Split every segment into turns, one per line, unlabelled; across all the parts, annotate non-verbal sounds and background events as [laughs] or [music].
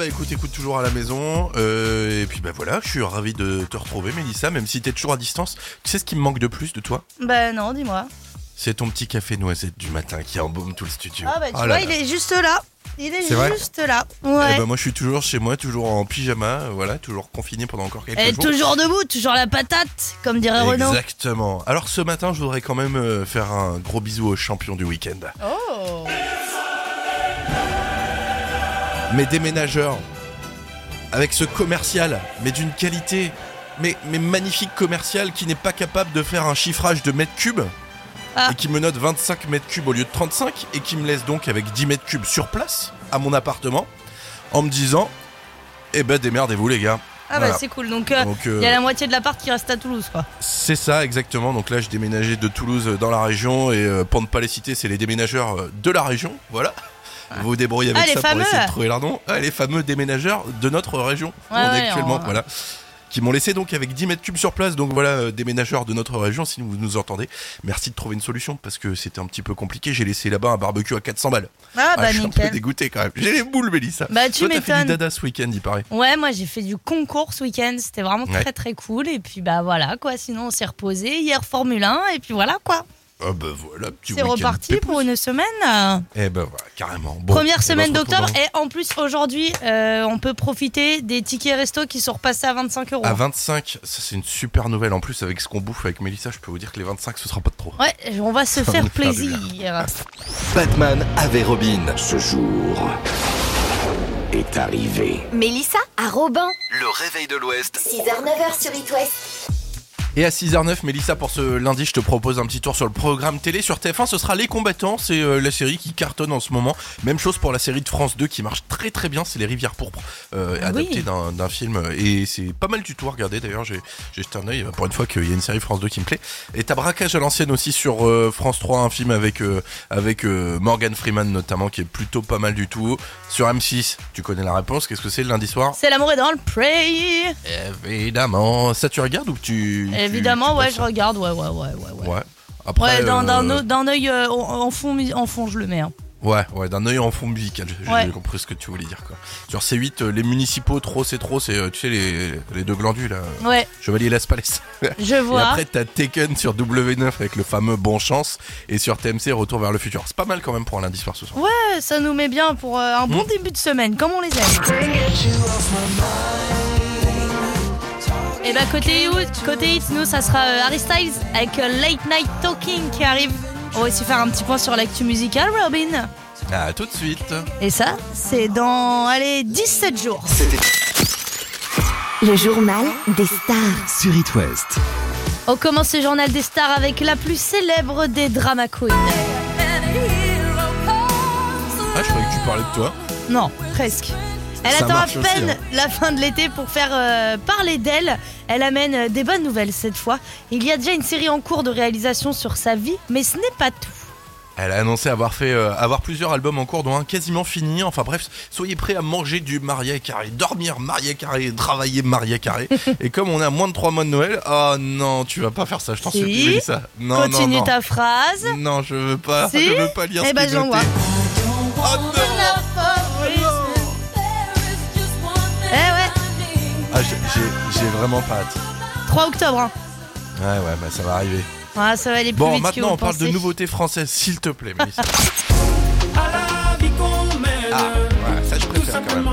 bah écoute, écoute toujours à la maison. euh, et puis bah voilà, je suis ravi de te retrouver Mélissa, même si t'es toujours à distance. Tu sais ce qui me manque de plus de toi?
Bah non, dis-moi.
C'est ton petit café noisette du matin qui embaume tout le studio.
Ah bah tu
Oh là
vois,
là.
il est juste là. Il est juste là.
Eh
Ouais.
ben, moi je suis toujours chez moi, toujours en pyjama, euh, voilà, toujours confiné pendant encore quelques jours.
toujours debout, toujours la patate, comme dirait Renaud.
Exactement. Alors ce matin, je voudrais quand même euh, faire un gros bisou au champion du week-end.
Oh
Mes déménageurs, avec ce commercial, mais d'une qualité, mais, mais magnifique commercial qui n'est pas capable de faire un chiffrage de mètres cubes.
Ah.
Et qui me note 25 mètres cubes au lieu de 35 et qui me laisse donc avec 10 mètres cubes sur place à mon appartement en me disant Eh ben démerdez-vous les gars.
Ah bah
Voilà.
c'est cool. Donc euh,
Donc,
il
euh,
y a la moitié de l'appart qui reste à Toulouse quoi.
c'est ça exactement. Donc là, je déménageais de Toulouse dans la région et euh, pour ne pas les citer, c'est les déménageurs euh, de la région. Voilà. Vous vous débrouillez avec
Ah,
ça pour
fameux.
essayer de trouver leur nom. Ah, les fameux déménageurs de notre région. où on est
ouais,
actuellement,
on-
voilà. Qui m'ont laissé donc avec 10 mètres cubes sur place. Donc voilà, euh, déménageurs de notre région, si vous nous entendez. Merci de trouver une solution parce que c'était un petit peu compliqué. J'ai laissé là-bas un barbecue à 400 balles.
Ah bah
je suis un peu
nickel.
dégoûté quand même. J'ai les boules, Mélissa.
Bah tu
Toi, t'as fait du
m'étonnes.
dada ce week-end, il paraît.
Ouais, moi j'ai fait du concours ce week-end, c'était vraiment
Ouais.
très très cool. Et puis bah voilà quoi, sinon on s'est reposé. Hier Formule 1, et puis voilà quoi.
Ah bah voilà, petit
C'est reparti pour une semaine.
Eh ben voilà, carrément. Bon,
Première semaine d'octobre. Et en plus aujourd'hui, euh, on peut profiter des tickets resto qui sont repassés à 25 euros.
À 25, ça c'est une super nouvelle. En plus, avec ce qu'on bouffe avec Mélissa, je peux vous dire que les 25, ce sera pas de trop.
Ouais, on va se [laughs]
Ça va
faire plaisir.
Batman avait Robin. Ce jour est arrivé.
Mélissa à Robin.
Le réveil de l'Ouest.
6h-9h sur It West.
Et à 6h09, Mélissa, pour ce lundi, je te propose un petit tour sur le programme télé. Sur TF1, ce sera Les Combattants. C'est euh, la série qui cartonne en ce moment. Même chose pour la série de France 2 qui marche très très bien. C'est Les Rivières Pourpres, euh,
Ah oui.
adapté d'un d'un film. Et c'est pas mal du tout à regarder. D'ailleurs, j'ai j'ai jeté un œil pour une fois qu'il y a une série France 2 qui me plaît. Et t'as Braquage à l'ancienne aussi sur euh, France 3, un film avec, euh, avec euh, Morgan Freeman notamment, qui est plutôt pas mal du tout. Sur M6, tu connais la réponse. Qu'est-ce que c'est le lundi soir?
C'est l'amour est dans le prey.
Évidemment. Ça, tu regardes ou tu.
Évidemment,
tu
ouais, je regarde, ouais, ouais, ouais, ouais. Ouais.
Après,
Ouais, d'un
euh,
d'un œil euh, en, en fond, en fond, je le mets. hein.
Ouais, ouais, d'un œil en fond musical. J'ai
Ouais.
j'ai compris ce que tu voulais dire, quoi. Sur C8, euh, les municipaux, trop, c'est trop, c'est, euh, tu sais, les, les deux glandus, là.
Ouais,
Chevalier Las Palais. [laughs]
je
Et
vois.
après, t'as Taken sur W9 avec le fameux Bon Chance. Et sur TMC, Retour vers le futur. C'est pas mal quand même pour un lundi soir ce soir.
Ouais, ça nous met bien pour euh, un bon
Mm.
début de semaine, comme on les aime. Et bah côté hit, côté hit, nous ça sera euh, Harry Styles avec euh, Late Night Talking qui arrive. On va aussi faire un petit point sur l'actu musicale, Robin.
À tout de suite.
Et ça, c'est dans, allez, 17 jours.
Le journal des stars.
Sur It West.
On commence ce journal des stars avec la plus célèbre des drama queens.
Ah, je croyais que tu parlais de toi.
Non, presque. Elle
Ça
attend à
aussi,
peine
hein.
la fin de l'été pour faire euh, parler d'elle. Elle amène euh, des bonnes nouvelles cette fois. Il y a déjà une série en cours de réalisation sur sa vie, mais ce n'est pas tout.
Elle a annoncé avoir fait euh, avoir plusieurs albums en cours, dont un quasiment fini. Enfin bref, soyez prêts à manger du Maria Carré, dormir Maria Carré, travailler Maria Carré. [laughs] Et comme on est à moins de 3 mois de Noël, oh non, tu vas pas faire ça, je t'en
Si.
supplie. Non,
Continue
non, non.
ta phrase.
Non, je veux pas,
Si
je veux pas lire
Eh
ce
ben, j'envoie.
noté. Oh non Ah, j'ai- vraiment pas hâte.
3 octobre. hein.
Ouais, ouais, bah ça va arriver.
Ah, ça va aller plus
Bon,
vite que
maintenant
vous
on parle de nouveautés françaises, s'il te plaît, Mélissa. [laughs] Ah, ouais, ça je préfère quand même.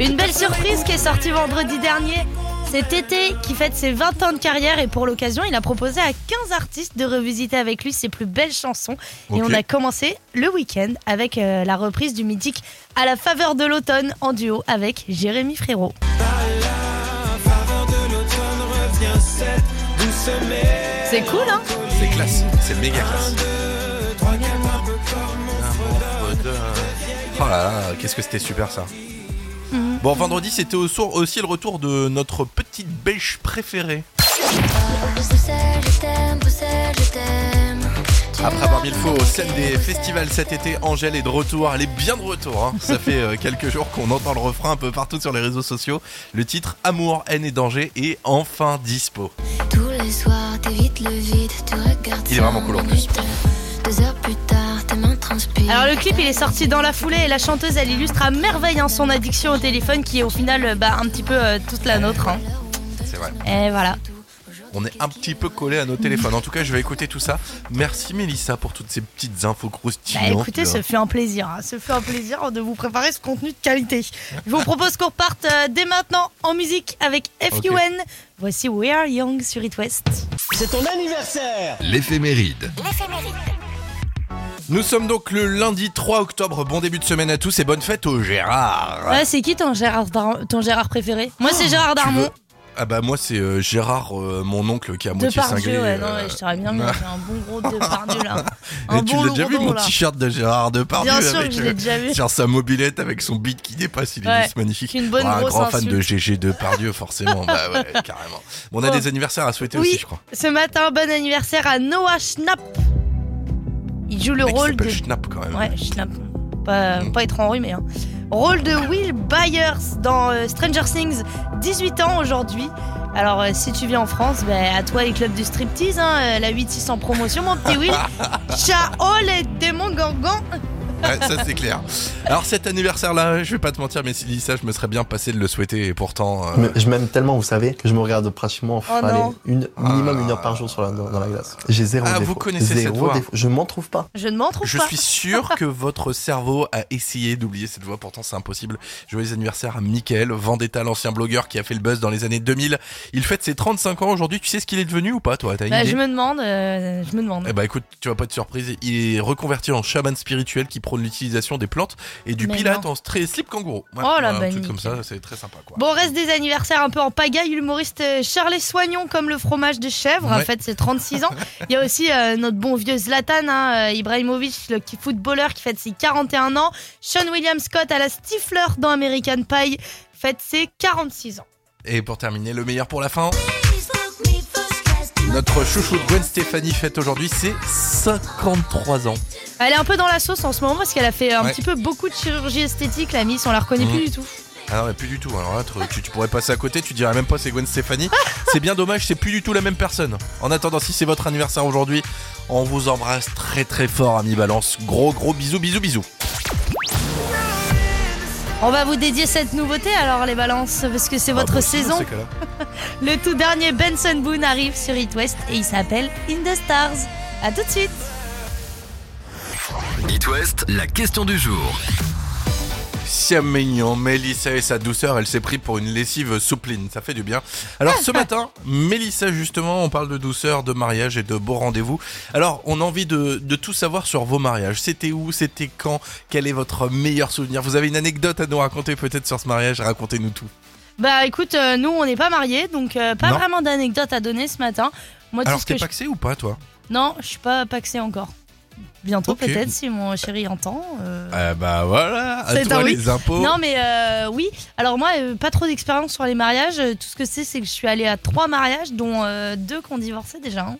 Une belle surprise qui est sortie vendredi dernier. C'est Tété qui fête ses 20 ans de carrière et pour l'occasion, il a proposé à 15 artistes de revisiter avec lui ses plus belles chansons. Et on a commencé le week-end avec euh, la reprise du mythique À la faveur de l'automne en duo avec Jérémy Frérot. C'est cool, hein
C'est classe, c'est méga classe. Oh là là, qu'est-ce que c'était super ça.
Mhm.
Bon, vendredi, c'était aussi le retour de notre petite belge préférée. Après avoir mis le faux aux scènes des festivals cet été, Angèle est de retour. Elle est bien de retour. hein. Ça fait euh, quelques jours qu'on entend le refrain un peu partout sur les réseaux sociaux. Le titre Amour, haine et danger est enfin dispo.
Tous les soirs, t'évites
quittes le vide, tu regardes
Il est vraiment cool en plus.
Deux heures plus tard, tes mains transpirent.
Alors le clip il est sorti dans la foulée et la chanteuse elle illustre à merveille hein, son addiction au téléphone qui est au final bah, un petit peu euh, toute la nôtre. hein.
C'est vrai.
Et voilà.
On est un petit peu collé à nos téléphones. En tout cas, je vais écouter tout ça. Merci Mélissa pour toutes ces petites infos
Bah,
croustillantes.
écoutez,
là.
ce fut un plaisir. hein. Ce fut un plaisir de vous préparer ce contenu de qualité. Je vous propose qu'on reparte euh, dès maintenant en musique avec FUN. Voici We Are Young sur It West.
C'est ton anniversaire
L'éphéméride.
Nous sommes donc le lundi 3 octobre. Bon début de semaine à tous et bonne fête au Gérard.
Ouais, c'est qui ton Gérard, ton Gérard préféré? Moi c'est Gérard
Oh, Tu
Darmon.
Ah bah moi c'est euh, Gérard, euh, mon oncle qui a moitié cinglé.
Depardieu, ouais, non,
euh,
ouais, je t'aurais bien mis [laughs] un bon gros Depardieu là. [laughs] Un
Et tu
bon
l'as déjà vu mon t-shirt de Gérard Depardieu
Bien sûr
avec,
que je l'ai
euh,
déjà vu.
sur sa mobilette avec son beat qui dépasse, il est
Ouais,
juste magnifique.
une bonne
un
grosse
grand fan de GG Depardieu forcément, [laughs] bah ouais, carrément. Bon, on a des anniversaires à souhaiter
Oui.
aussi je crois.
Ce matin, bon anniversaire à Noah Schnapp. Il joue le
Le
rôle de.
Schnapp quand même.
Ouais, Schnapp. Pas, pas être enrhumé. Hein. Rôle de Will Byers dans euh, Stranger Things. 18 ans aujourd'hui. Alors, euh, si tu viens en France, ben, à toi les clubs de striptease. Hein, euh, la 8-6 en promotion, mon petit Will. [laughs] Ciao les démons gangans.
Ouais, ça c'est clair. Alors cet anniversaire-là, je vais pas te mentir, mais si ça, je me serais bien passé de le souhaiter et pourtant. euh,
Mais Je m'aime tellement, vous savez, que je me regarde pratiquement
Oh
allez, une, minimum une heure par jour sur la, dans la glace. J'ai zéro
Ah,
défaut.
vous connaissez
zéro
cette voix.
défaut. Je m'en trouve pas.
Je ne m'en trouve
Je
pas.
suis sûr que votre cerveau a essayé d'oublier cette voix, pourtant c'est impossible. Joyeux anniversaire à Mickaël, Vendetta, l'ancien blogueur qui a fait le buzz dans les années 2000. Il fête ses 35 ans aujourd'hui, tu sais ce qu'il est devenu ou pas toi? T'as une
Bah,
idée?
je me demande. euh, je me demande.
Eh bah écoute, tu vas pas être surprise, il est reconverti en chaman spirituel qui prône l'utilisation des plantes et du
Mais
pilate
non.
en stra- slip kangourou. Ouais,
Oh la
un truc comme ça, c'est très sympa quoi.
Bon, reste des anniversaires un peu en pagaille. L'humoriste euh, Charles Soignon, comme le fromage de chèvre, en
Ouais.
fait, c'est 36 ans. Il y a aussi euh, notre bon vieux Zlatan, hein, euh, Ibrahimovic, le footballeur qui fête ses 41 ans. Sean William Scott à la Stifler dans American Pie fête ses 46 ans.
Et pour terminer, le meilleur pour la fin. Notre chouchou Gwen Stéphanie fête aujourd'hui ses 53 ans.
Elle est un peu dans la sauce en ce moment parce qu'elle a fait un
Ouais.
petit peu beaucoup de chirurgie esthétique. La Miss, on la reconnaît
Mhm.
plus du tout.
Ah non, mais plus du tout. Alors là, tu, tu pourrais passer à côté, tu dirais même pas c'est Gwen Stéphanie. [laughs] c'est bien dommage, c'est plus du tout la même personne. En attendant, si c'est votre anniversaire aujourd'hui, on vous embrasse très très fort, ami Balance. Gros gros bisous, bisous, bisous.
On va vous dédier cette nouveauté alors les balances parce que c'est
Ah,
votre
bah,
saison. [laughs] Le tout dernier Benson Boone arrive sur It West et il s'appelle In the Stars. A tout de suite.
It West, la question du jour.
C'est mignon, Mélissa et sa douceur, elle s'est pris pour une lessive soupline, ça fait du bien. Alors ce [laughs] matin, Mélissa justement, on parle de douceur, de mariage et de beaux rendez-vous. Alors on a envie de, de tout savoir sur vos mariages. C'était où, c'était quand, quel est votre meilleur souvenir? Vous avez une anecdote à nous raconter peut-être sur ce mariage? Racontez-nous tout.
Bah écoute, euh, nous on n'est pas mariés donc euh, pas
Non.
vraiment d'anecdote à donner ce matin. Moi tout
Alors
ce que
t'es
je...
paxé ou pas toi?
Non, je suis pas paxé encore. Bientôt peut-être si mon chéri entend. euh.
Bah voilà, à toi
oui.
les impôts.
Non mais euh, oui. Alors moi euh, pas trop d'expérience sur les mariages. Tout ce que c'est c'est que je suis allée à trois mariages dont deux qui ont divorcé déjà. hein.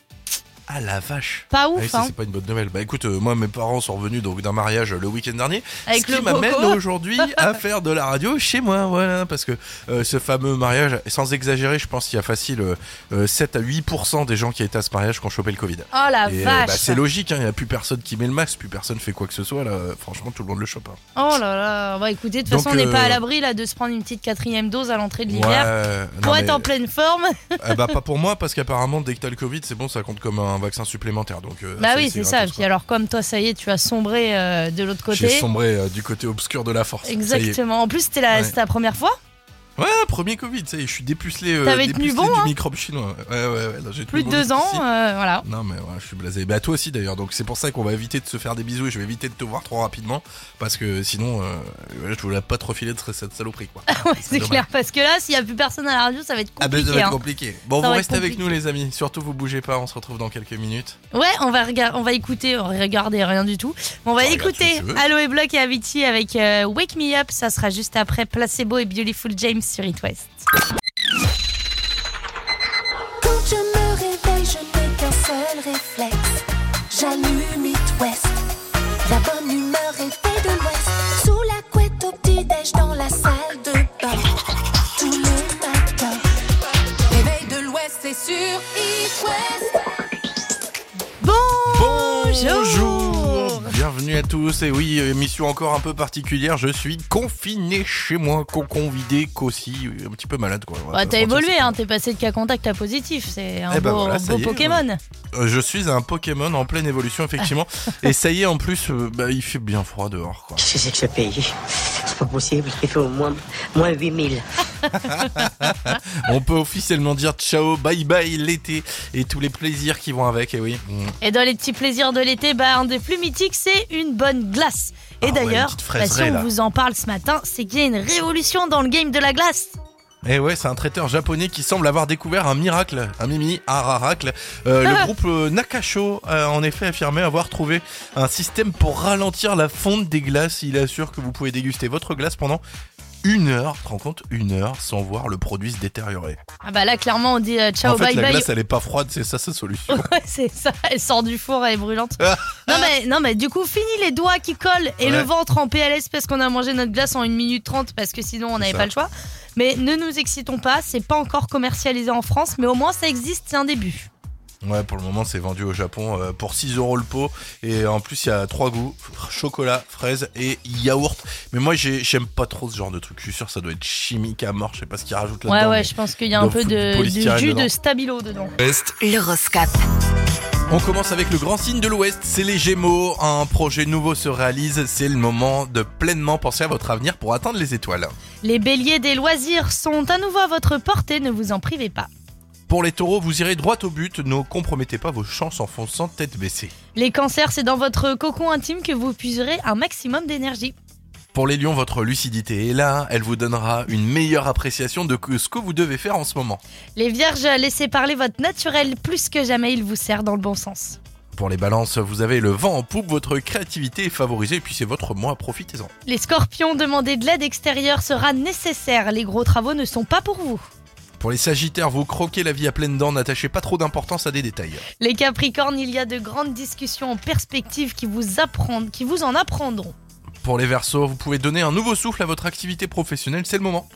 Ah la vache.
Pas
Ah oui,
ouf
ça
hein.
c'est pas une bonne nouvelle. Bah écoute, euh, moi mes parents sont revenus donc d'un mariage le week-end dernier,
Avec
ce qui m'amène aujourd'hui à [laughs] faire de la radio chez moi, voilà, parce que euh, ce fameux mariage, sans exagérer, je pense qu'il y a facile euh, euh, 7 à 8% des gens qui étaient à ce mariage qui ont chopé le Covid.
Oh la
Et, euh,
vache.
bah, c'est logique, hein, il n'y a plus personne qui met le masque, plus personne fait quoi que ce soit, là, franchement tout le monde le chope. hein.
Oh là là. Bah écoutez, de toute façon on n'est pas à l'abri là de se prendre une petite quatrième dose à l'entrée de
Ouais,
l'hiver.
non,
Pour
mais-
être en pleine forme.
eh bah pas [laughs] pour moi, parce qu'apparemment dès que t'as le Covid, c'est bon, ça compte comme un vaccin supplémentaire. Donc, euh,
Bah oui, c'est ça.
gratos,
Puis alors, comme toi, ça y est, tu as sombré euh, de l'autre côté.
J'ai sombré euh, du côté obscur de la force.
Exactement. En plus, c'était
Ouais.
c'était la première fois.
Ouais, premier Covid, ça y est, je suis dépucelé, euh,
T'avais tenu
dépucelé
bon,
du
hein
microbe chinois. Ouais, ouais, ouais, là, j'ai
Plus
tenu
de
bon
deux ans.
jusqu'ici.
euh, voilà.
Non mais ouais, je suis blasé. Bah toi aussi d'ailleurs, donc c'est pour ça qu'on va éviter de se faire des bisous et je vais éviter de te voir trop rapidement parce que sinon euh, je voulais pas te refiler de cette saloperie quoi. [laughs]
Ouais, c'est
dommage.
clair. Parce que là, s'il y a plus personne à la radio, ça va être
Ah ben
compliqué.
ça va être
hein.
compliqué. Bon,
Ça
vous
va
restez avec
compliqué.
nous les amis. Surtout vous bougez pas, on se retrouve dans quelques minutes.
Ouais, on va, regarder, on va écouter, on va regarder rien du tout. On va
regarde
écouter
tu veux.
Aloe Block et Avicii avec euh, Wake Me Up. Ça sera juste après Placebo et Beautiful James sur It West.
Quand je me réveille, je n'ai qu'un seul réflexe. J'allume It West. La bonne humeur est faite de l'Ouest. Sous la couette au petit-déj dans la salle de bain. Tous les matins. Réveil de l'Ouest, c'est sur It West.
Bonjour Bienvenue à tous, et oui, émission encore un peu particulière, je suis confiné chez moi, cocon vidé, cossi, un petit peu malade quoi.
Bah, t'as évolué, hein, t'es passé de cas contact à positif, c'est un
Eh ben
beau,
voilà, ça
beau
y est,
Pokémon.
Euh, Je suis un Pokémon en pleine évolution effectivement, [laughs] et ça y est en plus, euh, bah, il fait bien froid dehors quoi.
Qu'est-ce que c'est que ce pays C'est pas possible, il fait au moins, moins 8000. [laughs] [laughs]
On peut officiellement dire ciao, bye bye l'été, et tous les plaisirs qui vont avec, et oui. Mm.
Et dans les petits plaisirs de l'été, bah, un des plus mythiques, c'est une bonne glace. Et
Ah ouais,
d'ailleurs,
petite
bah, si on
là.
vous en parle ce matin, c'est qu'il y a une révolution dans le game de la glace.
Et ouais, c'est un traiteur japonais qui semble avoir découvert un miracle, un mimi, un raracle. Euh, le [laughs] groupe euh, Nakasho a en effet affirmé avoir trouvé un système pour ralentir la fonte des glaces. Il assure que vous pouvez déguster votre glace pendant une heure, tu te rends compte Une heure sans voir le produit se détériorer.
Ah bah là, clairement, on dit euh, ciao,
en fait,
bye
la
bye.
glace, elle est pas froide, c'est ça sa solution. [laughs]
Ouais, c'est ça, elle sort du four, elle est brûlante. [laughs] non, mais, non, mais du coup, fini les doigts qui collent et
Ouais.
le ventre en PLS parce qu'on a mangé notre glace en 1 minute 30 parce que sinon on n'avait pas le choix. Mais ne nous excitons pas, c'est pas encore commercialisé en France, mais au moins ça existe, c'est un début.
Ouais, pour le moment, c'est vendu au Japon euh, pour 6 euros le pot. Et en plus, il y a trois goûts chocolat, fraise et yaourt. Mais moi, j'ai- j'aime pas trop ce genre de truc. Je suis sûr que ça doit être chimique à mort. Je sais pas ce qu'ils rajoutent
Ouais,
là-dedans.
ouais,
mais-
je pense qu'il y a un peu de, jus
dedans.
de stabilo dedans.
Ouest,
L'horoscope.
On commence avec le grand signe de l'Ouest, c'est les Gémeaux. Un projet nouveau se réalise, c'est le moment de pleinement penser à votre avenir pour atteindre les étoiles.
Les béliers des loisirs sont à nouveau à votre portée, ne vous en privez pas.
Pour les taureaux, vous irez droit au but, ne compromettez pas vos chances en fonçant tête baissée.
Les cancers, c'est dans votre cocon intime que vous puiserez un maximum d'énergie.
Pour les lions, votre lucidité est là, elle vous donnera une meilleure appréciation de ce que vous devez faire en ce moment.
Les vierges, laissez parler votre naturel, plus que jamais il vous sert dans le bon sens.
Pour les balances, vous avez le vent en poupe, votre créativité est favorisée et puis c'est votre mois, profitez-en.
Les scorpions, demander de l'aide extérieure sera nécessaire, les gros travaux ne sont pas pour vous.
Pour les sagittaires, vous croquez la vie à pleines dents, n'attachez pas trop d'importance à des détails.
Les capricornes, il y a de grandes discussions en perspective qui vous, apprendront, qui vous en apprendront.
Pour les versos, vous pouvez donner un nouveau souffle à votre activité professionnelle, c'est le moment.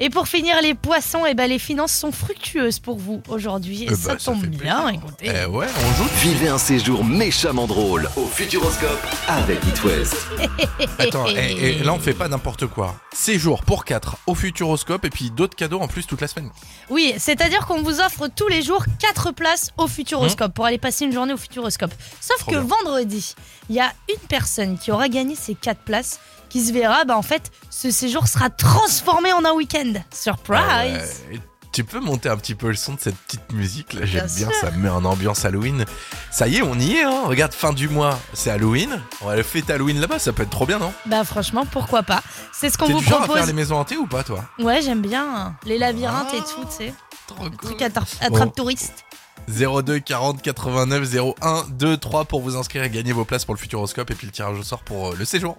Et pour finir, les poissons, eh ben, les finances sont fructueuses pour vous aujourd'hui. Et
Eh
ça tombe bien,
plaisir.
écoutez.
Eh ouais, on joue.
vivez un séjour méchamment drôle au Futuroscope avec It West. [laughs]
Attends, et, et là on fait pas n'importe quoi. Séjour pour 4 au Futuroscope et puis d'autres cadeaux en plus toute la semaine.
Oui, c'est-à-dire qu'on vous offre tous les jours 4 places au Futuroscope pour aller passer une journée au Futuroscope. Sauf
Trop
que
bien.
vendredi, il y a une personne qui aura gagné ces 4 places qui se verra, bah en fait, ce séjour sera transformé en un week-end. Surprise
Ah ouais. Tu peux monter un petit peu le son de cette petite musique là, j'aime
Bien
ça me met en ambiance Halloween. Ça y est, on y est, hein. Regarde, fin du mois, c'est Halloween. On va le fêter Halloween là-bas, ça peut être trop bien, non?
Bah franchement, pourquoi pas C'est ce qu'on vous
du genre à
propose.
faire les maisons hantées ou pas, toi?
Ouais, j'aime bien les labyrinthes et
Ah.
tout, tu sais.
Trop cool.
Truc attra- attrape touriste.
02 40 89 01 23 pour vous inscrire et gagner vos places pour le Futuroscope et puis le tirage au sort pour euh, le séjour.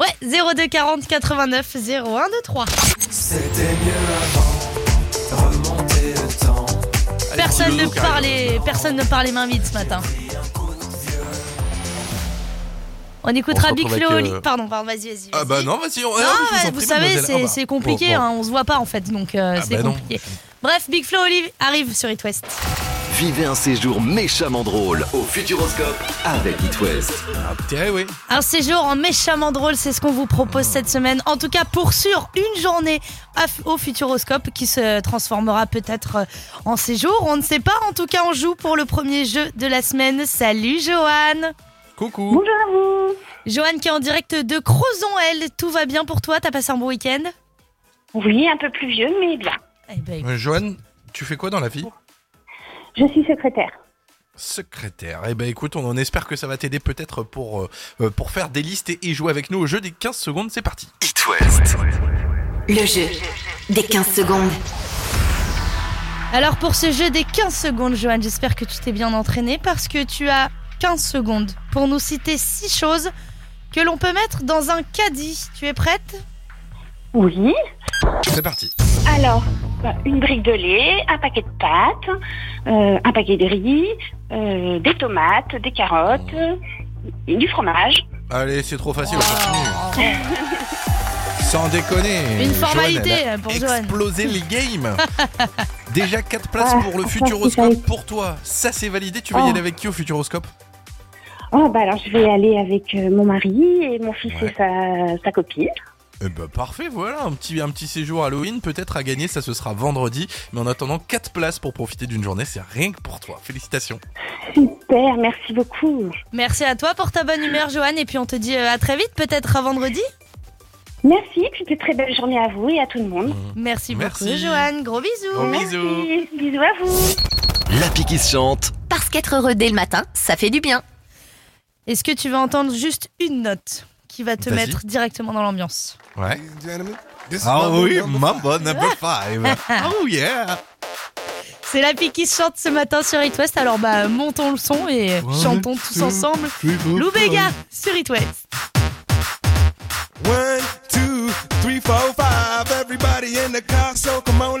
Ouais, 02 40 89 01 23. Personne
petit
ne
dodo qui arrive.
parlait, personne ne parlait main vide ce matin. On écoutera
On
Big Flo.
euh,
Pardon, pardon, vas-y, vas-y.
Ah bah non, vas-y, on...
Non,
ah en
vous
prie,
savez, c'est
Ah bah.
c'est compliqué,
Bon, bon.
hein, on se voit pas en fait, donc euh,
Ah
c'est
bah non.
compliqué. Bref, Big Flo Olive arrive sur It West.
Vivez un séjour méchamment drôle au Futuroscope avec It West.
Ah, oui.
Un séjour en méchamment drôle, c'est ce qu'on vous propose cette semaine. En tout cas, pour sûr, une journée à- au Futuroscope qui se transformera peut-être euh, en séjour. On ne sait pas. En tout cas, on joue pour le premier jeu de la semaine. Salut, Joanne.
Coucou.
Joanne qui est en direct de Crozon, elle. Tout va bien pour toi? T'as passé un bon week-end?
Oui, un peu plus vieux, mais bien.
Eh ben, écoute,
Euh, Joanne, tu fais quoi dans la vie?
Je suis secrétaire.
Secrétaire. Eh ben écoute, on en espère que ça va t'aider peut-être pour, euh, euh, pour faire des listes et, et jouer avec nous au jeu des 15 secondes. C'est parti.
It West.
Le jeu des 15 secondes.
Alors pour ce jeu des 15 secondes, Joanne, j'espère que tu t'es bien entraîné parce que tu as 15 secondes pour nous citer 6 choses que l'on peut mettre dans un caddie. Tu es prête?
Oui.
C'est parti.
Alors, une brique de lait, un paquet de pâtes, euh, un paquet de riz, euh, des tomates, des carottes, euh, du fromage.
Allez, c'est trop facile, on continue. [laughs] Sans déconner.
Une
Joanne,
formalité
elle a
pour Joanne.
Explosé les games. [laughs] Déjà 4 places
Ah,
pour le
franchement,
Futuroscope
c'est
pour toi. Ça c'est validé. Tu vas y
Oh.
aller avec qui au Futuroscope?
Oh, bah alors je vais aller avec euh, mon mari et mon fils
Ouais.
et sa, sa copine.
Eh ben parfait, voilà, un petit, un petit séjour Halloween peut-être à gagner, ça ce sera vendredi. Mais en attendant, 4 places pour profiter d'une journée, c'est rien que pour toi. Félicitations.
Super, merci beaucoup.
Merci à toi pour ta bonne humeur, Joanne. Et puis on te dit euh, à très vite, peut-être à vendredi.
Merci, puis de très belle journée à vous et à tout le monde.
Merci,
Merci.
beaucoup, Joanne. Gros bisous.
Gros
Merci,
bisous.
bisous à vous.
L'appli qui se chante.
Parce qu'être heureux dès le matin, ça fait du bien.
Est-ce que tu veux entendre juste une note? Qui va te
Vas-y.
mettre directement dans l'ambiance
Ouais. Ah oui, Mambo number 5. [laughs] oh yeah.
C'est la pique qui se chante ce matin sur It West. Alors bah montons le son et chantons tous ensemble. Lou Béga sur It West.
One, two, three, four, five. Everybody in the car, so come on,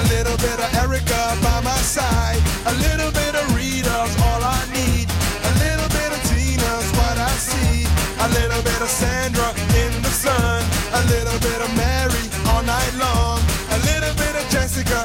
A little bit of Erica by my side. A little bit of Rita's all I need. A little bit of Tina's what I see. A little bit of Sandra in the sun. A little bit of Mary all night long. A little bit of Jessica,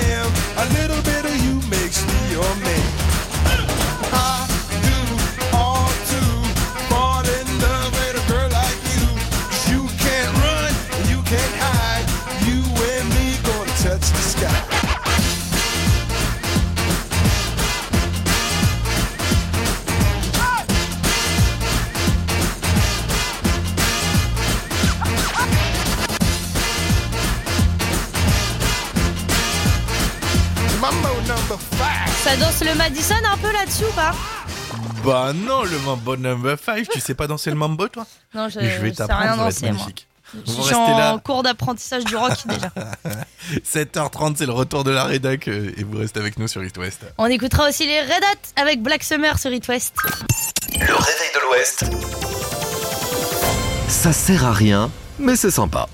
Ça danse le Madison un peu là-dessus ou pas
Bah non, le Mambo number 5, tu sais pas danser le Mambo toi
Non, je,
Je vais
rien
t'apprendre, ça va être
danser moi.
magnifique.
Je
Vous
suis en
là.
cours d'apprentissage du rock déjà. [laughs]
7h30, c'est le retour de la rédac euh, et vous restez avec nous sur East West.
On écoutera aussi les Red Hot avec Black Summer sur It West.
Le réveil de l'Ouest. Ça sert à rien, mais c'est sympa.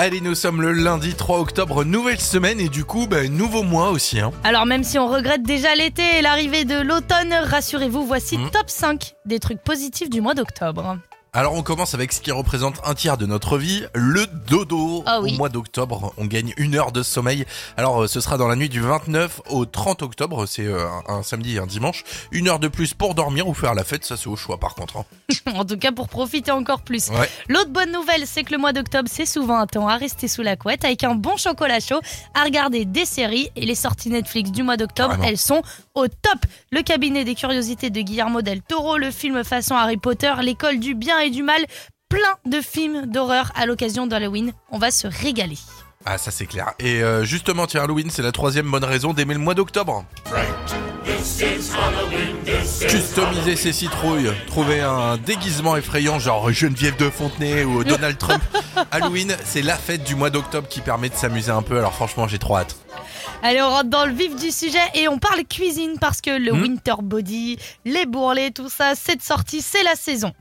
Allez, nous sommes le lundi 3 octobre, nouvelle semaine et du coup, bah, nouveau mois aussi. Hein.
Alors même si on regrette déjà l'été et l'arrivée de l'automne, rassurez-vous, voici
Mhm.
top 5 des trucs positifs du mois d'octobre.
Alors on commence avec ce qui représente un tiers de notre vie, le dodo.
Ah oui.
Au mois d'octobre, on gagne une heure de sommeil. Alors euh, ce sera dans la nuit du 29 au 30 octobre, c'est euh, un, un samedi et un dimanche. Une heure de plus pour dormir ou faire la fête, ça c'est au choix par contre. hein. [laughs]
en tout cas pour profiter encore plus.
Ouais.
L'autre bonne nouvelle, c'est que le mois d'octobre, c'est souvent un temps à rester sous la couette avec un bon chocolat chaud, à regarder des séries et les sorties Netflix du mois d'octobre, elles sont au top. Le cabinet des curiosités de Guillermo del Toro, le film façon Harry Potter, l'école du bien et du mal, plein de films d'horreur à l'occasion d'Halloween. On va se régaler.
Ah ça c'est clair. Et euh, justement, tiens, Halloween, c'est la troisième bonne raison d'aimer le mois d'octobre. Customiser ses citrouilles, trouver un déguisement effrayant genre Geneviève de Fontenay ou Donald [laughs] Trump. Halloween, c'est la fête du mois d'octobre qui permet de s'amuser un peu. Alors franchement, j'ai trop hâte.
Allez, on rentre dans le vif du sujet et on parle cuisine parce que le
Hmm.
winter body, les bourrelets, tout ça, cette sortie, c'est la saison.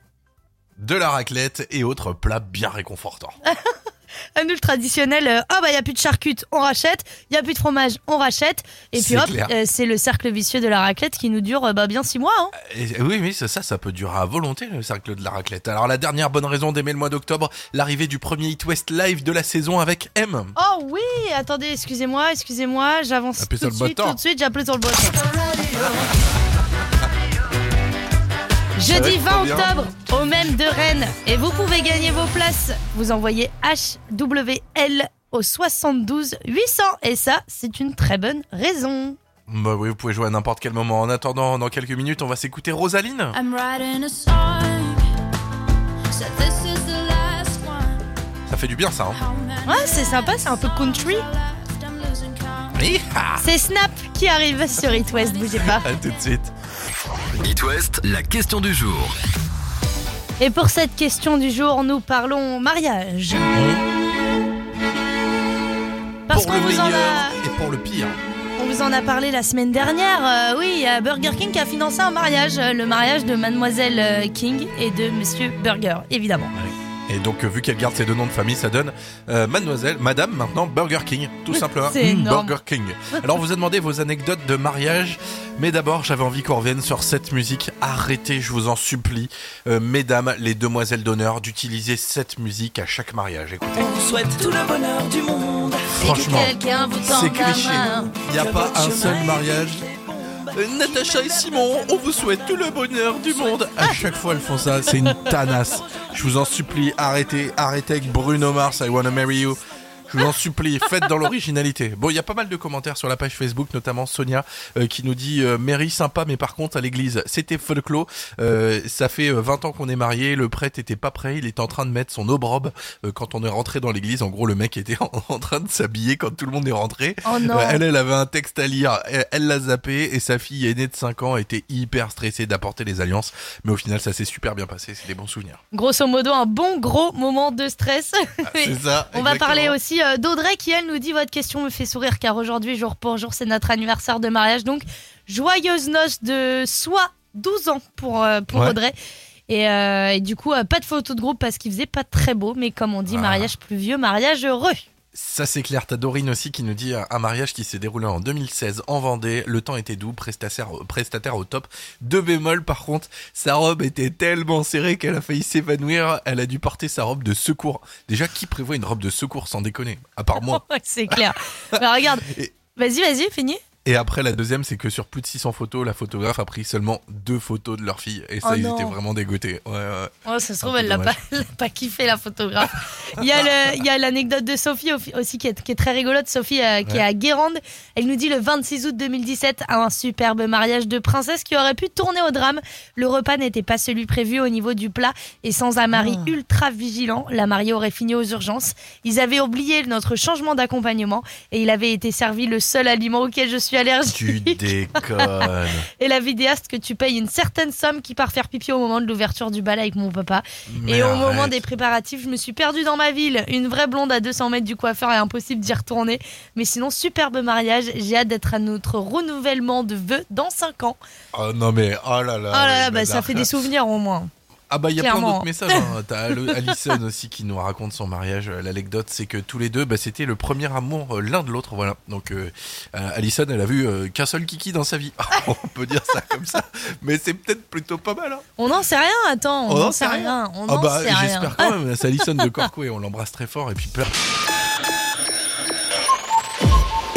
De la raclette et autres plats bien réconfortants. [laughs]
Un nul traditionnel, euh, ah bah il y a plus de charcutes, on rachète, il y a plus de fromage, on rachète et puis
C'est
hop, euh, c'est le cercle vicieux de la raclette qui nous dure euh, bah, bien six mois. Hein.
Et- oui, oui, c'est ça, ça peut durer à volonté le cercle de la raclette. Alors la dernière bonne raison d'aimer le mois d'octobre, l'arrivée du premier Hit West live de la saison avec M.
Oh oui, attendez, excusez-moi, excusez-moi, j'avance tout
Appuie
de
sur le
suite,
bouton.
tout de suite, j'appuie sur le bouton. Jeudi
être
20
trop bien.
octobre, au même de Rennes. Et vous pouvez gagner vos places. Vous envoyez HWL au 72 800. Et ça, c'est une très bonne raison.
Bah oui, vous pouvez jouer à n'importe quel moment. En attendant, dans quelques minutes, on va s'écouter Rosaline.
I'm writing a song. So this is the last one.
Ça fait du bien ça. Hein.
Ouais, c'est sympa, c'est un peu country. C'est Snap qui arrive sur It West, bougez pas.
À tout de suite.
It West, la question du jour.
Et pour cette question du jour, nous parlons mariage. Parce
pour
qu'on
le
vous, en a,
et pour le pire.
on vous en a parlé la semaine dernière. Euh, oui, il y a Burger King qui a financé un mariage, euh, le mariage de Mademoiselle euh, King et de Monsieur Burger, évidemment.
Et donc, euh, vu qu'elle garde ses deux noms de famille, ça donne euh, Mademoiselle, Madame, maintenant Burger King, tout simplement. Mm,
énorme.
Burger King. Alors, on vous a demandé vos anecdotes de mariage, mais d'abord, j'avais envie qu'on revienne sur cette musique. Arrêtez, je vous en supplie, euh, mesdames, les demoiselles d'honneur, d'utiliser cette musique à chaque mariage. Écoutez,
souhaite tout le bonheur du monde.
franchement,
Quelqu'un vous tend
c'est cliché. Il n'y a pas un seul mariage. Natacha et Simon, on vous souhaite tout le bonheur du monde. À chaque fois, elles font ça. C'est une tanasse. Je vous en supplie, arrêtez, arrêtez avec Bruno Mars, I Wanna Marry You. Je vous en supplie, faites dans l'originalité. Bon, il y a pas mal de commentaires sur la page Facebook, notamment Sonia euh, qui nous dit euh, mairie sympa, mais par contre à l'église c'était folklore. Euh, ça fait euh, 20 ans qu'on est mariés, le prêtre était pas prêt, il était en train de mettre son obrobe euh, quand on est rentré dans l'église. En gros, le mec était [laughs] en, en train de s'habiller quand tout le monde est rentré.
Oh.
Euh, elle, elle avait un texte à lire, elle l'a zappé et sa fille aînée de 5 ans était hyper stressée d'apporter les alliances. Mais au final, ça s'est super bien passé, c'est des bons souvenirs.
Grosso modo, un bon gros moment de stress.
C'est ça. [laughs]
On va parler aussi euh, d'Audrey qui, elle, nous dit Votre question me fait sourire car aujourd'hui, jour pour jour, c'est notre anniversaire de mariage. Donc, joyeuse noce de soit 12 ans pour, euh, pour
Ouais.
Audrey. Et, euh, et du coup, pas de photo de groupe parce qu'il faisait pas très beau. Mais comme on dit,
Ah.
mariage pluvieux, mariage heureux.
Ça c'est clair, t'as Dorine aussi qui nous dit euh, un mariage qui s'est déroulé en 2016 en Vendée, le temps était doux, prestataire, prestataire au top. Deux bémols par contre, sa robe était tellement serrée qu'elle a failli s'évanouir, elle a dû porter sa robe de secours. Déjà, qui prévoit une robe de secours sans déconner? À part moi. [laughs]
C'est clair. bah, regarde.
Et-
Vas-y, vas-y, finis.
Et après, la deuxième, c'est que sur plus de 600 photos, la photographe a pris seulement deux photos de leur fille. Et ça,
Oh
ils
non.
étaient vraiment dégoûtés. Ouais, ouais.
Oh, ça se trouve, elle l'a pas, [laughs] pas kiffé, la photographe. Il y a le- il y a l'anecdote de Sophie au- aussi qui est, qui est très rigolote. Sophie, euh, qui
Ouais.
est à Guérande. Elle nous dit le 26 août 2017, un superbe mariage de princesse qui aurait pu tourner au drame. Le repas n'était pas celui prévu au niveau du plat et sans un mari
Ah.
ultra vigilant, la mariée aurait fini aux urgences. Ils avaient oublié notre changement d'accompagnement et il avait été servi le seul aliment auquel je suis allergique.
Tu déconnes. [laughs]
Et la vidéaste que tu payes une certaine somme qui part faire pipi au moment de l'ouverture du bal avec mon papa.
Mais
Et au moment des préparatifs, je me suis perdue dans ma ville. Une vraie blonde à 200 mètres du coiffeur et impossible d'y retourner. Mais sinon, superbe mariage. J'ai hâte d'être à notre renouvellement de vœux dans 5 ans.
Oh non mais, oh là là.
oh là là, bah, ça fait des souvenirs au moins.
Ah bah il y a plein
Clairement.
d'autres messages. Hein. [laughs] T'as Al- Alison aussi qui nous raconte son mariage. Euh, L'anecdote c'est que tous les deux, bah, c'était le premier amour euh, l'un de l'autre. Voilà. Donc euh, Alison, elle a vu euh, qu'un seul kiki dans sa vie. [laughs] On peut dire ça comme ça, mais c'est peut-être plutôt pas mal. Hein.
On n'en sait rien, attends. On n'en sait rien. On
Ah bah
sait rien.
j'espère quand même. [laughs] C'est Alison de Corcoué, on l'embrasse très fort et puis peur.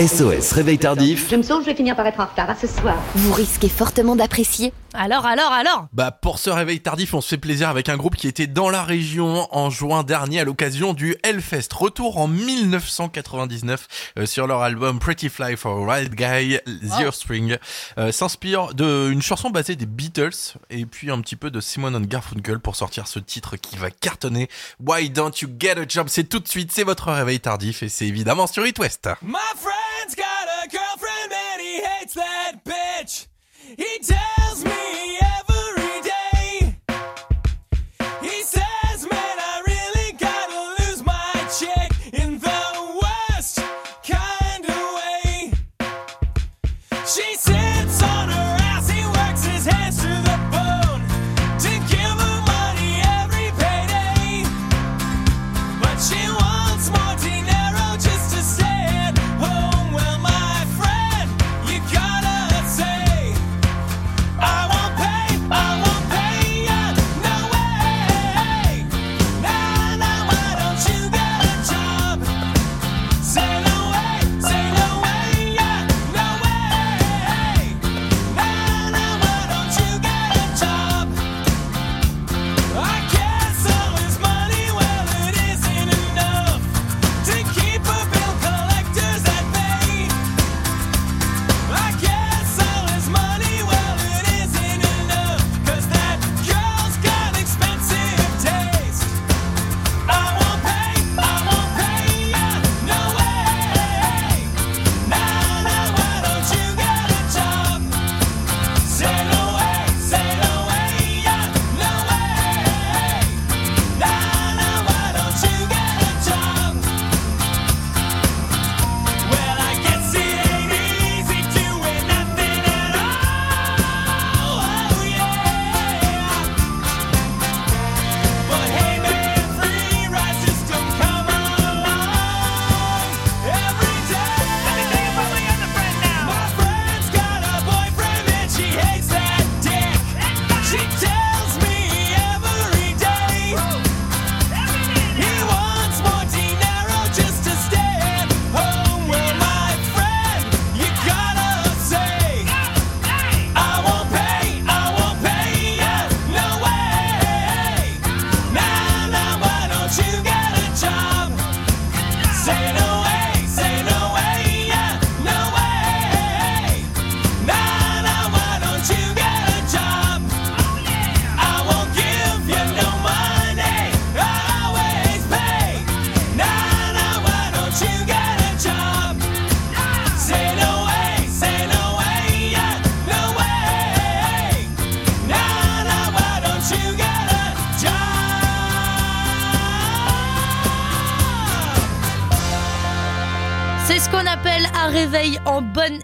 SOS Réveil Tardif.
Je me sens que je vais finir par être en retard à ce soir.
Vous risquez fortement d'apprécier.
Alors, alors, alors
Bah pour ce réveil tardif, on se fait plaisir avec un groupe qui était dans la région en juin dernier à l'occasion du Hellfest. Retour en 1999 euh, sur leur album Pretty Fly for a Wild Guy, The Offspring, euh, s'inspire d'une chanson basée des Beatles et puis un petit peu de Simon and Garfunkel pour sortir ce titre qui va cartonner. Why don't you get a job? C'est tout de suite, c'est votre réveil tardif et c'est évidemment sur It West.
My friend's got a girlfriend and he hates that bitch. He tells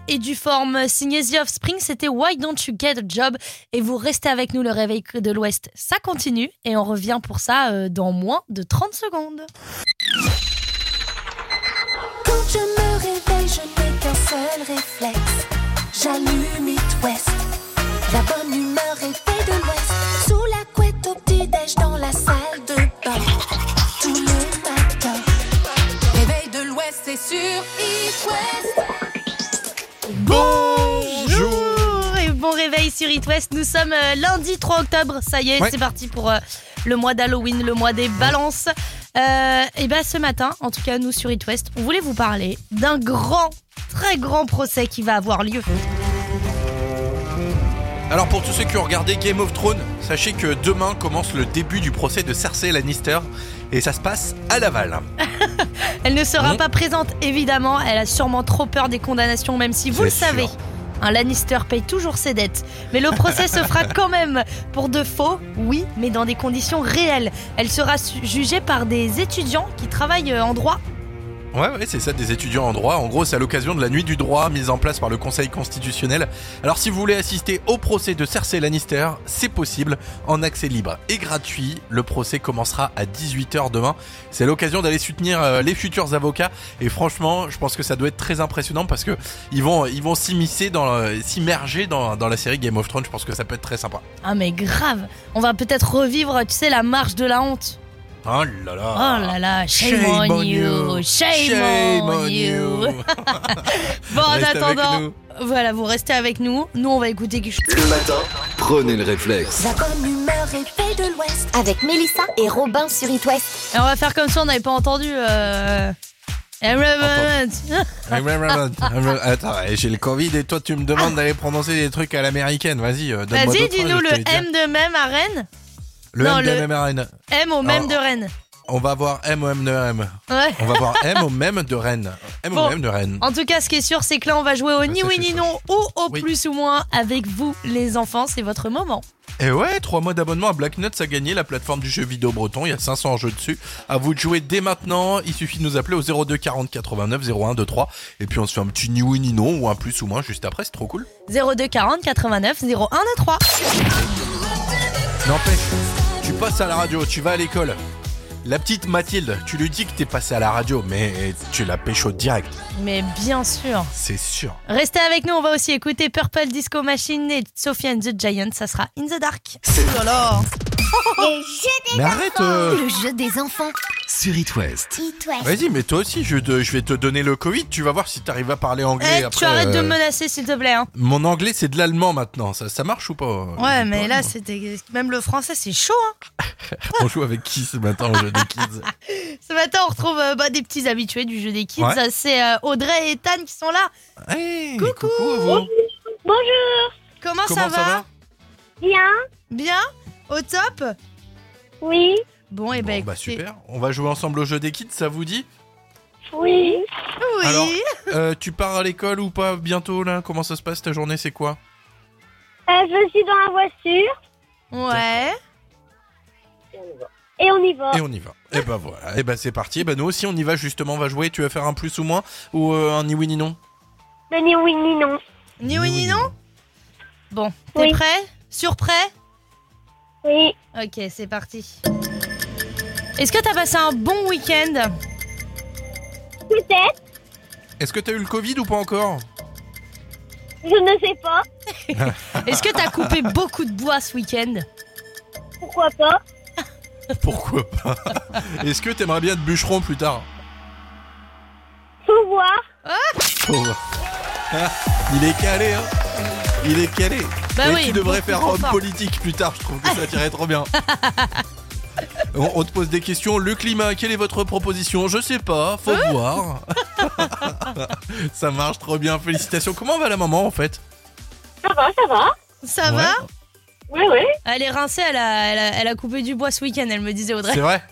et due forme. Signé The Offspring, c'était Why Don't You Get a Job? Et vous restez avec nous, le réveil de l'Ouest, ça continue. Et on revient pour ça euh, dans moins de 30 secondes.
Quand je me réveille, je n'ai qu'un seul réflexe. J'allume It West. La bonne humeur est de l'Ouest. Sous la couette au petit-déj dans la salle de bain. Tous les matins. Réveil de l'Ouest, c'est sur It West.
Bonjour et bon réveil sur It West. Nous sommes euh, lundi 3 octobre. Ça y est,
Ouais.
c'est parti pour euh, le mois d'Halloween, le mois des balances. Euh, et ben ce matin, en tout cas nous sur It West, on voulait vous parler d'un grand, très grand procès qui va avoir lieu.
Alors pour tous ceux qui ont regardé Game of Thrones, sachez que demain commence le début du procès de Cersei Lannister et ça se passe à Laval. [laughs]
Elle ne sera
Mmh.
pas présente, évidemment. Elle a sûrement trop peur des condamnations, même si vous le savez. Un Lannister paye toujours ses dettes. Mais le procès se fera quand même pour de faux, oui, mais dans des conditions réelles. Elle sera jugée par des étudiants qui travaillent euh, en droit.
Ouais, c'est ça, des étudiants en droit. En gros, c'est à l'occasion de la nuit du droit mise en place par le Conseil constitutionnel. Alors, si vous voulez assister au procès de Cersei Lannister, c'est possible en accès libre et gratuit. Le procès commencera à 18h demain. C'est l'occasion d'aller soutenir euh, les futurs avocats. Et franchement, je pense que ça doit être très impressionnant parce que ils vont, ils vont s'immiscer dans, euh, s'immerger dans, dans la série Game of Thrones. Je pense que ça peut être très sympa.
Ah, mais grave On va peut-être revivre, tu sais, la marche de la honte.
Oh là là.
Oh là là, shame, on, you, shame, on, you. [laughs] Bon, en attendant, voilà, vous restez avec nous. Nous, on va écouter quelque chose.
Le matin, prenez le réflexe.
La bonne humeur est faite de l'Ouest.
Avec Mélissa et Robin sur It West.
Et on va faire comme si on n'avait pas entendu. Euh...
Attends, j'ai le Covid et toi tu me demandes d'aller prononcer des trucs à l'américaine. Vas-y, euh, donne-moi
Vas-y, dis-nous le. M de même à Rennes.
Le
non,
M de
le-
MMRN.
M au même
Oh.
de Rennes.
On va voir M au M de M.
Ouais.
On va voir [laughs] M au même de Rennes. M
Bon.
au même de Rennes.
En tout cas, ce qui est sûr, c'est que là, on va jouer au ni oui ni non ou au
Oui.
plus ou moins avec vous, les enfants. C'est votre moment.
Et ouais, trois mois d'abonnement à Black Nuts a gagné la plateforme du jeu vidéo breton. Il y a 500 jeux dessus. À vous de jouer dès maintenant. Il suffit de nous appeler au 02 40 89 01 23. Et puis on se fait un petit ni oui ni non ou un plus ou moins juste après. C'est trop cool.
02 40 89 01 3.
N'empêche, tu passes à la radio, tu vas à l'école. La petite Mathilde, tu lui dis que t'es passé à la radio, mais tu la pécho direct.
Mais bien sûr.
C'est sûr.
Restez avec nous, on va aussi écouter Purple Disco Machine et Sophie and the Giant. Ça sera In the Dark. Oh là là.
Mais arrête euh,
Le jeu des enfants.
Sur It West.
It West.
Vas-y, mais toi aussi, je, te- je vais te donner le Covid. Tu vas voir si t'arrives à parler anglais
Eh,
après.
tu arrêtes de
euh,
me menacer, s'il te plaît. hein.
Mon anglais, c'est de l'allemand maintenant. Ça, ça marche ou pas
Ouais,
Dis
mais
pas,
là, c'était. Même le français, c'est chaud. Hein. [laughs]
On joue avec qui ce matin au jeu des kids? [laughs]
Ce matin, on retrouve euh, bah, des petits habitués du jeu des kids.
Ouais.
C'est euh, Audrey et Tan qui sont là.
Hey,
Coucou.
coucou à vous.
Bonjour.
Comment,
Comment
ça, va,
Bien.
Bien? Au top
Oui.
Bon, et
Bon,
ben
bah
écoutez-
super. On va jouer ensemble au jeu des kids, ça vous dit
Oui.
Oui.
Alors, [laughs] Euh, Tu pars à l'école ou pas bientôt là? Comment ça se passe ta journée? C'est quoi?
Euh, je suis dans la voiture
ouais.
et on y va.
Et on y va. Et bah voilà. Et bah c'est parti. Et bah nous aussi on y va justement. On va jouer. Tu vas faire un plus ou moins ou euh, un ni oui ni non?
Le ni oui ni non.
Ni oui ni non Bon, t'es
Oui.
prêt? Sur prêt?
Oui.
Ok, c'est parti. Est-ce que t'as passé un bon week-end?
Peut-être.
Est-ce que t'as eu le Covid ou pas encore?
Je ne sais pas. [laughs]
Est-ce que t'as coupé beaucoup de bois ce week-end?
Pourquoi pas. [laughs]
Pourquoi pas? [laughs] Est-ce que t'aimerais bien être bûcheron plus tard?
Faut voir.
Faut voir. Ah, Il est calé, hein Il est calé.
Bah
Et
oui,
tu devrais faire homme politique plus tard. Je trouve que ça tirait trop bien. [laughs] On, on te pose des questions. Le climat, quelle est votre proposition? Je sais pas, faut
Hein
voir. [laughs] ça marche trop bien, félicitations. Comment va la maman en fait?
Ça va, ça va.
Ça
Ouais.
va
Oui, oui.
Elle est rincée, elle a, elle, a, elle a coupé du bois ce week-end, elle me disait Audrey.
C'est vrai? [laughs]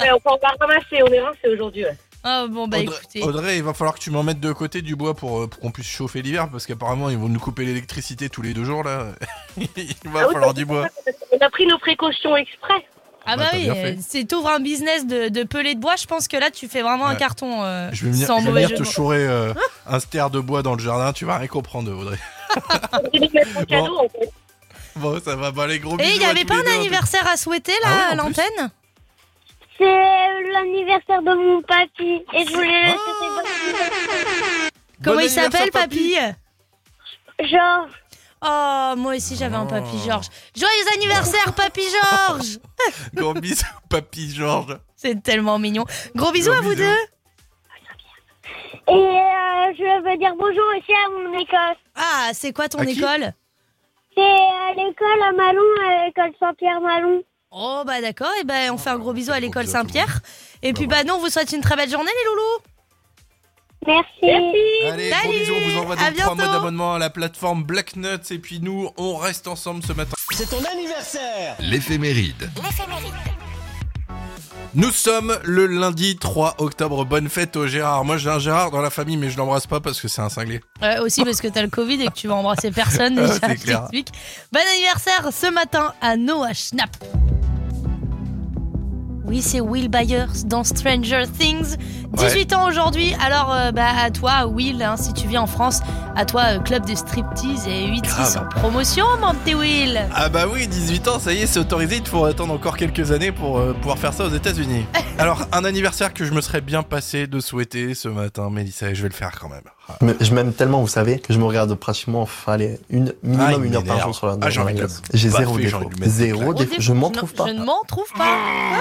Ouais, on peut encore ramasser. On est rincés aujourd'hui. ouais.
Oh bon bah
Audrey,
écoutez.
Audrey, il va falloir que tu m'en mettes de côté du bois pour, euh, pour qu'on puisse chauffer l'hiver parce qu'apparemment ils vont nous couper l'électricité tous les deux jours là. [laughs] il va
Ah oui,
falloir du bois.
On a pris nos précautions exprès.
Ah bah,
Bah,
oui, euh, si t'ouvres un business de, de pelé de bois, je pense que là tu fais vraiment un carton euh,
Je vais venir,
sans
je vais
mauvais
venir te chourer euh, un ster de bois dans le jardin, tu vas rien comprendre, Audrey. [laughs]
Je vais mettre mon cadeau, en fait.
Bon, ça va, bah les gros
Et
bisous.
il y
à
avait pas un anniversaire à souhaiter
Ah
là
ouais,
à l'antenne?
C'est l'anniversaire de mon papy et je voulais
Ah.
le
Comment
Bon
il s'appelle papy
Genre,
Oh, moi aussi j'avais un papy
Oh.
Georges. Joyeux anniversaire [laughs] papy Georges [laughs]
Gros bisous, papy Georges.
C'est tellement mignon. Gros bisous
Gros
à vous
bisous.
deux.
et euh, je veux dire bonjour aussi à mon école.
Ah, c'est quoi ton
À qui
école?
C'est à l'école à Malon, à l'école Saint-Pierre-Malon.
Oh bah d'accord, et ben on fait un gros bisou à l'école Saint-Pierre. Et puis bah nous on vous souhaite une très belle journée les loulous.
Merci.
Allez,
Salut,
gros bisous, on vous envoie
à
donc trois
bientôt.
mois d'abonnement à la plateforme Black Nuts et puis nous, on reste ensemble ce matin.
C'est ton anniversaire
L'éphéméride.
Nous sommes le lundi 3 octobre. Bonne fête au Gérard. Moi j'ai un Gérard dans la famille mais je l'embrasse pas parce que c'est un cinglé.
Ouais, aussi parce que t'as le Covid et que tu vas embrasser personne [laughs] déjà,
C'est
je
clair.
t'explique. Bon anniversaire ce matin à Noah Schnapp. Oui, c'est Will Byers dans Stranger Things. 18 ans aujourd'hui. Alors, euh, bah, à toi, Will, hein, si tu viens en France, à toi, euh, club de striptease et 8-6
Grave.
en promotion, mon petit Will.
Ah bah oui, 18 ans, ça y est, c'est autorisé. Il faut attendre encore quelques années pour euh, pouvoir faire ça aux États-Unis. [laughs] Alors, un anniversaire que je me serais bien passé de souhaiter ce matin, Mélissa, et je vais le faire quand même. Ah.
Mais Je m'aime tellement, vous savez, que je me regarde pratiquement enfin, allez, une,
Ah,
minimum une heure par jour sur la,
Ah, j'ai envie de.
J'ai zéro défaut. Zéro défaut. Je m'en trouve pas.
Je ne m'en trouve pas.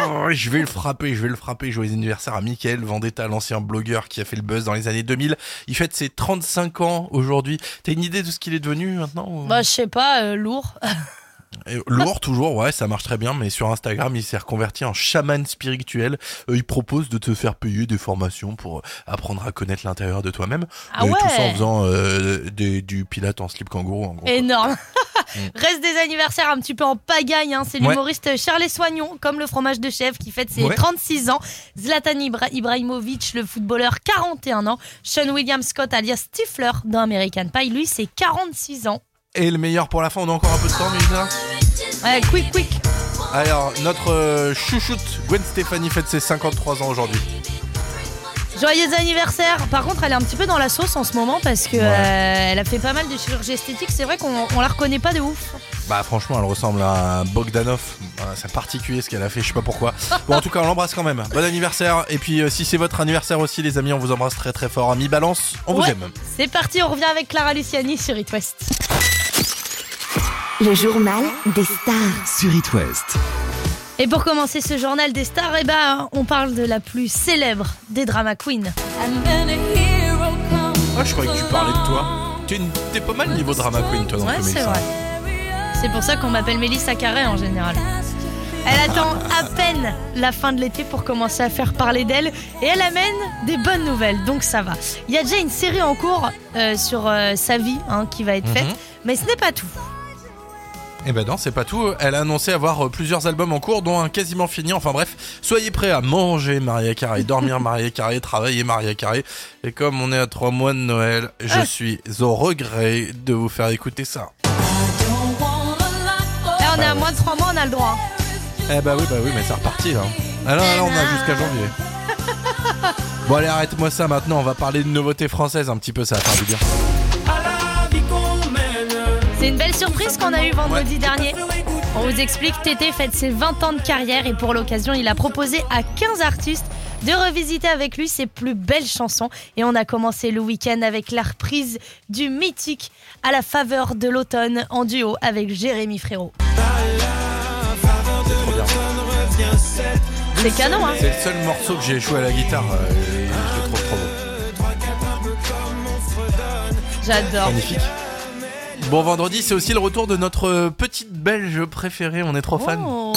Oh, je vais le frapper, je vais le frapper. Joyeux anniversaire à Mickaël Vendetta, l'ancien blogueur qui a fait le buzz dans les années 2000. Il fête ses 35 ans aujourd'hui. T'as une idée de ce qu'il est devenu maintenant ou-
Bah, je sais pas, euh, lourd. [laughs]
Lourd toujours, ouais, ça marche très bien, mais sur Instagram, il s'est reconverti en chaman spirituel. Euh, il propose de te faire payer des formations pour euh, apprendre à connaître l'intérieur de toi-même.
Ah
Et Tout ça en
ouais.
faisant euh, des- du pilate en slip kangourou, en gros.
Énorme. [laughs] Reste des anniversaires un petit peu en pagaille. hein. C'est
Ouais.
l'humoriste Charles Soignon, comme le fromage de chèvre, qui fête ses
Ouais.
36 ans. Zlatan Ibra- Ibrahimovic, le footballeur, 41 ans. Sean William Scott, alias Stifler, dans American Pie, lui, c'est 46 ans.
Et le meilleur pour la fin, on a encore un peu de temps, Mélissa
Ouais, quick, quick.
Alors, notre euh, chouchoute Gwen Stefani fête ses 53 ans aujourd'hui.
Joyeux anniversaire. Par contre, elle est un petit peu dans la sauce en ce moment parce que
Ouais.
euh, elle a fait pas mal de chirurgie esthétique. C'est vrai qu'on on la reconnaît pas de ouf.
Bah franchement, elle ressemble à un Bogdanov. C'est particulier ce qu'elle a fait, je sais pas pourquoi. Bon, en tout cas, on l'embrasse quand même. Bon anniversaire. Et puis, euh, si c'est votre anniversaire aussi, les amis, on vous embrasse très très fort. Ami Balance, on vous aime.
C'est parti, on revient avec Clara Luciani sur It West.
Le journal des stars.
Sur It West.
Et pour commencer ce journal des stars, eh ben, on parle de la plus célèbre des drama queens.
Ah, je croyais que tu parlais de toi. T'es une- T'es pas mal niveau drama queen, toi, non
Ouais, c'est vrai. C'est pour ça qu'on m'appelle Mélissa Carré en général. Elle attend à peine la fin de l'été pour commencer à faire parler d'elle et elle amène des bonnes nouvelles, donc ça va. Il y a déjà une série en cours euh, sur euh, sa vie hein, qui va être faite,
Mhm.
mais ce n'est pas tout.
Eh ben non, c'est pas tout. Elle a annoncé avoir euh, plusieurs albums en cours, dont un quasiment fini. Enfin bref, soyez prêts à manger Maria Carré, [laughs] dormir Maria Carré, travailler Maria Carré. Et comme on est à trois mois de Noël, je
Ah.
suis au regret de vous faire écouter ça.
Là, on est à moins de 3 mois, on a le droit.
Eh bah oui, bah oui, mais c'est reparti là. Ah non, là, on a jusqu'à janvier. [laughs] Bon allez, arrête-moi ça maintenant, on va parler de nouveautés françaises un petit peu, ça va faire du bien.
C'est une belle surprise qu'on a eue vendredi dernier. On vous explique, Tété fête ses 20 ans de carrière et pour l'occasion, il a proposé à 15 artistes de revisiter avec lui ses plus belles chansons. Et on a commencé le week-end avec la reprise du mythique à la faveur de l'automne en duo avec Jérémy Frérot.
C'est trop bien.
C'est canon, hein
C'est le seul morceau que j'ai échoué à la guitare euh, et je le trouve trop beau.
J'adore.
Magnifique. Bon, vendredi, c'est aussi le retour de notre euh, petite belge préférée. On est trop fan.
Oh.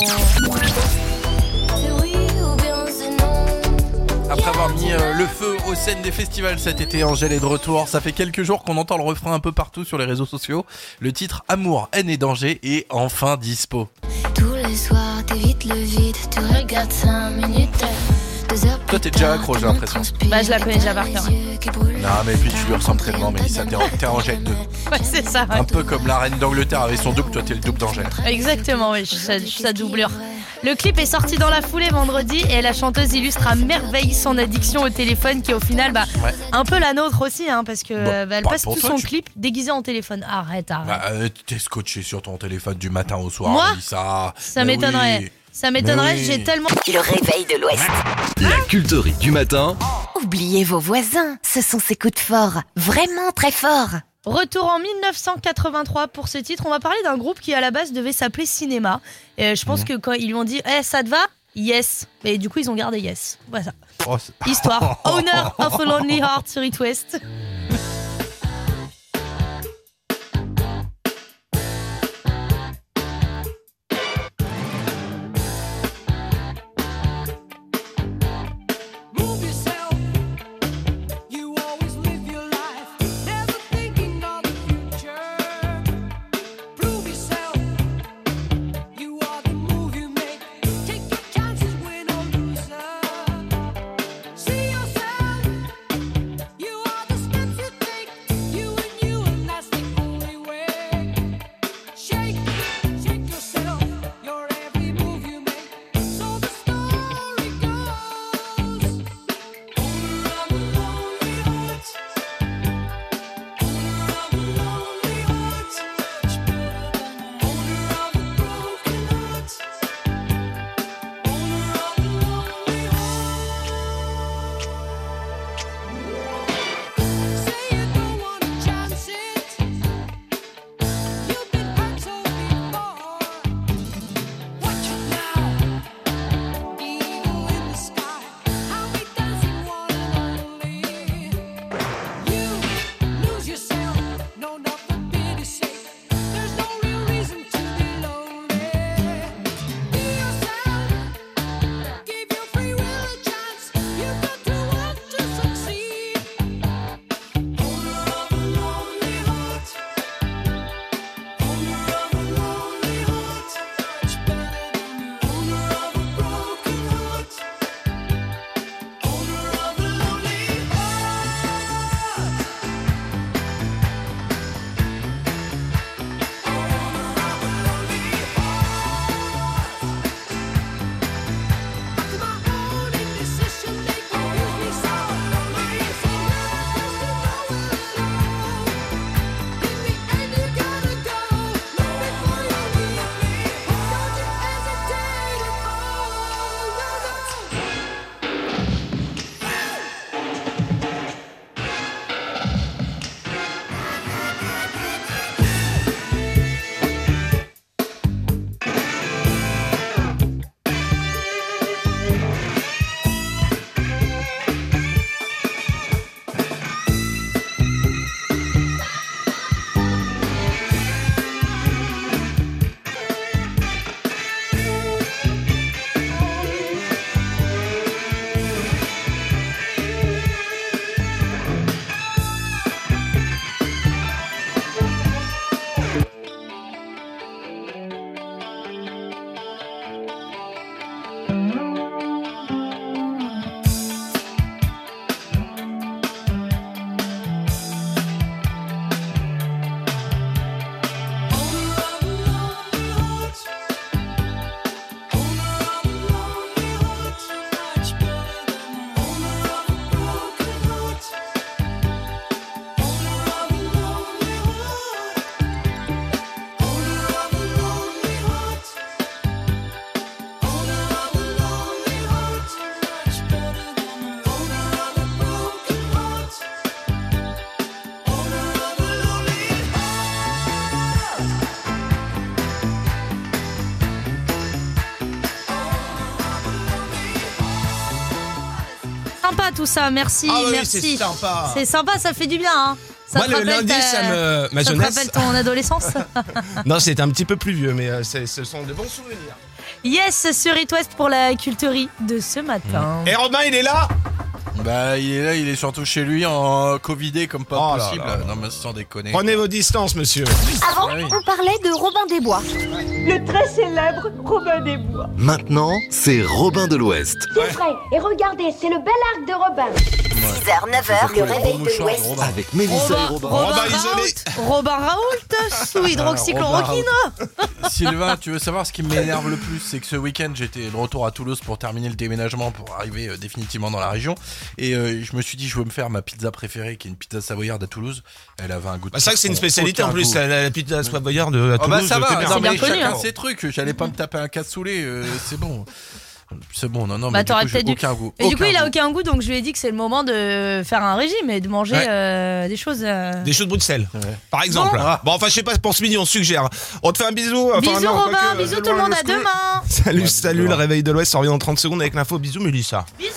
Après avoir mis euh, le feu aux scènes des festivals cet été, Angèle est de retour. Ça fait quelques jours qu'on entend le refrain un peu partout sur les réseaux sociaux. Le titre Amour, haine et danger est enfin dispo.
Tous les soirs, t'évites le vide, tu regardes 5 minutes.
Toi, t'es déjà accro, j'ai l'impression.
Bah, je la connais déjà par cœur.
Non, mais puis tu lui ressembles tellement, mais ça t'es t'es Angèle 2.
Ouais, c'est ça.
Un peu comme la reine d'Angleterre avait son double, toi t'es le double d'Angèle.
Exactement, oui, sa, sa doublure.
Le clip est sorti dans la foulée vendredi et la chanteuse illustre à merveille son addiction au téléphone qui au final, bah,
Ouais.
un peu la nôtre aussi, hein, parce que
Bah,
bah, elle
pas
passe tout
toi,
son
tu-
clip déguisé en téléphone. Arrête, arrête.
Bah, euh, t'es scotché sur ton téléphone du matin au soir,
Moi. Ça
Mais
m'étonnerait.
oui.
Ça m'étonnerait, j'ai tellement...
Le réveil de l'Ouest.
La culterie du matin,
Oubliez vos voisins, ce sont ces coups de fort, vraiment très forts.
Retour en 1983 pour ce titre. On va parler d'un groupe qui à la base devait s'appeler Cinéma. Et euh, je pense que quand ils lui ont dit Eh, ça te va? Yes. Et du coup, ils ont gardé Yes. Voilà.
Oh,
Histoire. [laughs] Owner of a Lonely Heart sur It West. Sympa tout ça, merci,
Ah oui,
merci.
c'est sympa.
C'est sympa, ça fait du bien. Hein. Ça
Moi, le lundi,
ta-
ça me- ma
ça te
jeunesse.
rappelle ton adolescence [laughs] [laughs]
Non, c'est un petit peu plus vieux, mais euh, ce sont de bons souvenirs.
Yes, sur It West pour la culterie de ce matin.
Et Robin, il est là
Bah, il est là, il est surtout chez lui en Covidé comme pas
Oh là
possible.
là là.
Non, mais sans déconner.
Prenez vos distances, monsieur.
Avant,
Ah oui.
on parlait de Robin des Bois.
Le très célèbre Robin des Bois.
maintenant, c'est Robin de l'Ouest.
Tout frais. Et regardez, c'est le bel arc de Robin.
6h, 9h, le réveil de l'Ouest.
Avec Mélissa et Robin.
Robin
Robin isolé.
Raoult, Robin Raoult sous hydroxychloroquine.
Sylvain, tu veux savoir ce qui m'énerve le plus C'est que ce week-end, j'étais de retour à Toulouse pour terminer le déménagement, pour arriver euh, définitivement dans la région. Et euh, je me suis dit, je veux me faire ma pizza préférée, qui est une pizza savoyarde à Toulouse. Elle avait un goût de.
Bah, c'est vrai que c'est une spécialité en plus, la, la pizza savoyarde de à
Oh bah
Toulouse.
ça va,
que bien.
non, mais
bien connu,
chacun
hein.
ses trucs. J'allais pas me taper un cassoulet, euh, [laughs] c'est bon. C'est bon, non, non,
Bah,
mais du
t'aurais
coup,
dû-
aucun goût.
Et du coup, il a aucun goût, donc je lui ai dit que c'est le moment de faire un régime et de manger
Ouais.
euh, des choses. euh,
Des choses de Bruxelles, par exemple.
Bon.
Bon. enfin, je sais pas, pour ce midi, on suggère. On te fait un bisou. Enfin,
Bisous
non,
Robin,
quoique,
bisous
euh,
tout le monde, à demain.
Salut, salut, le réveil de l'Ouest, ça revient dans 30 secondes avec l'info. Bisous, Mélissa.
Bisous.